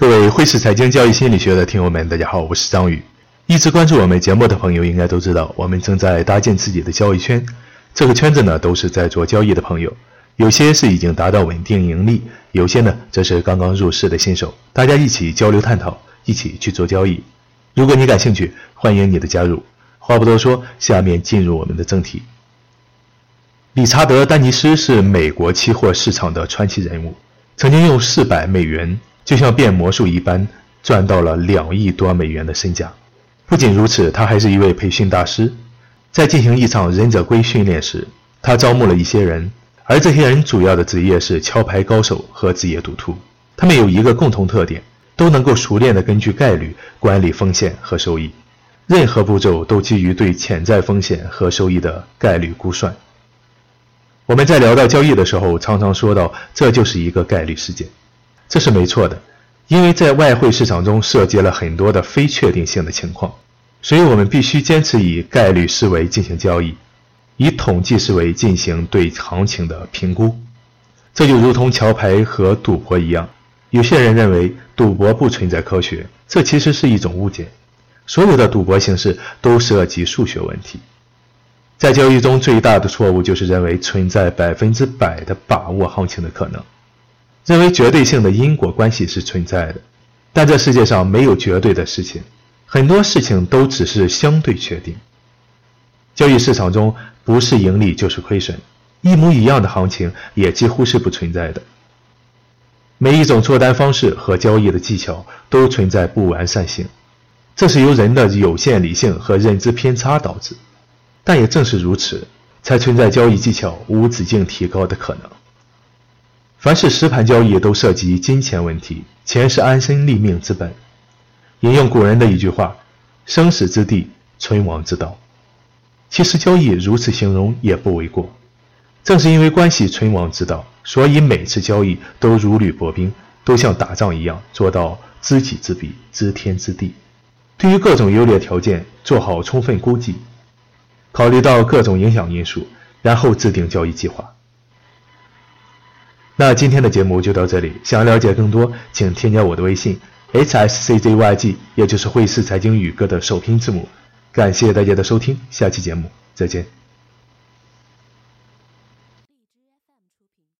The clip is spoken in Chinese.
各位汇市财经交易心理学的听友们，大家好，我是张宇。一直关注我们节目的朋友应该都知道，我们正在搭建自己的交易圈。这个圈子呢，都是在做交易的朋友，有些是已经达到稳定盈利，有些呢则是刚刚入市的新手。大家一起交流探讨，一起去做交易。如果你感兴趣，欢迎你的加入。话不多说，下面进入我们的正题。理查德·丹尼斯是美国期货市场的传奇人物，曾经用四百美元。就像变魔术一般，赚到了两亿多美元的身价。不仅如此，他还是一位培训大师。在进行一场忍者龟训练时，他招募了一些人，而这些人主要的职业是桥牌高手和职业赌徒。他们有一个共同特点，都能够熟练地根据概率管理风险和收益。任何步骤都基于对潜在风险和收益的概率估算。我们在聊到交易的时候，常常说到，这就是一个概率事件。这是没错的，因为在外汇市场中涉及了很多的非确定性的情况，所以我们必须坚持以概率思维进行交易，以统计思维进行对行情的评估。这就如同桥牌和赌博一样，有些人认为赌博不存在科学，这其实是一种误解。所有的赌博形式都涉及数学问题，在交易中最大的错误就是认为存在百分之百的把握行情的可能。认为绝对性的因果关系是存在的，但这世界上没有绝对的事情，很多事情都只是相对确定。交易市场中不是盈利就是亏损，一模一样的行情也几乎是不存在的。每一种做单方式和交易的技巧都存在不完善性，这是由人的有限理性和认知偏差导致。但也正是如此，才存在交易技巧无止境提高的可能。凡是实盘交易都涉及金钱问题，钱是安身立命之本。引用古人的一句话：“生死之地，存亡之道。”其实交易如此形容也不为过。正是因为关系存亡之道，所以每次交易都如履薄冰，都像打仗一样，做到知己知彼，知天知地。对于各种优劣条件做好充分估计，考虑到各种影响因素，然后制定交易计划。那今天的节目就到这里，想了解更多，请添加我的微信 h s c z y g，也就是汇市财经宇哥的首拼字母。感谢大家的收听，下期节目再见。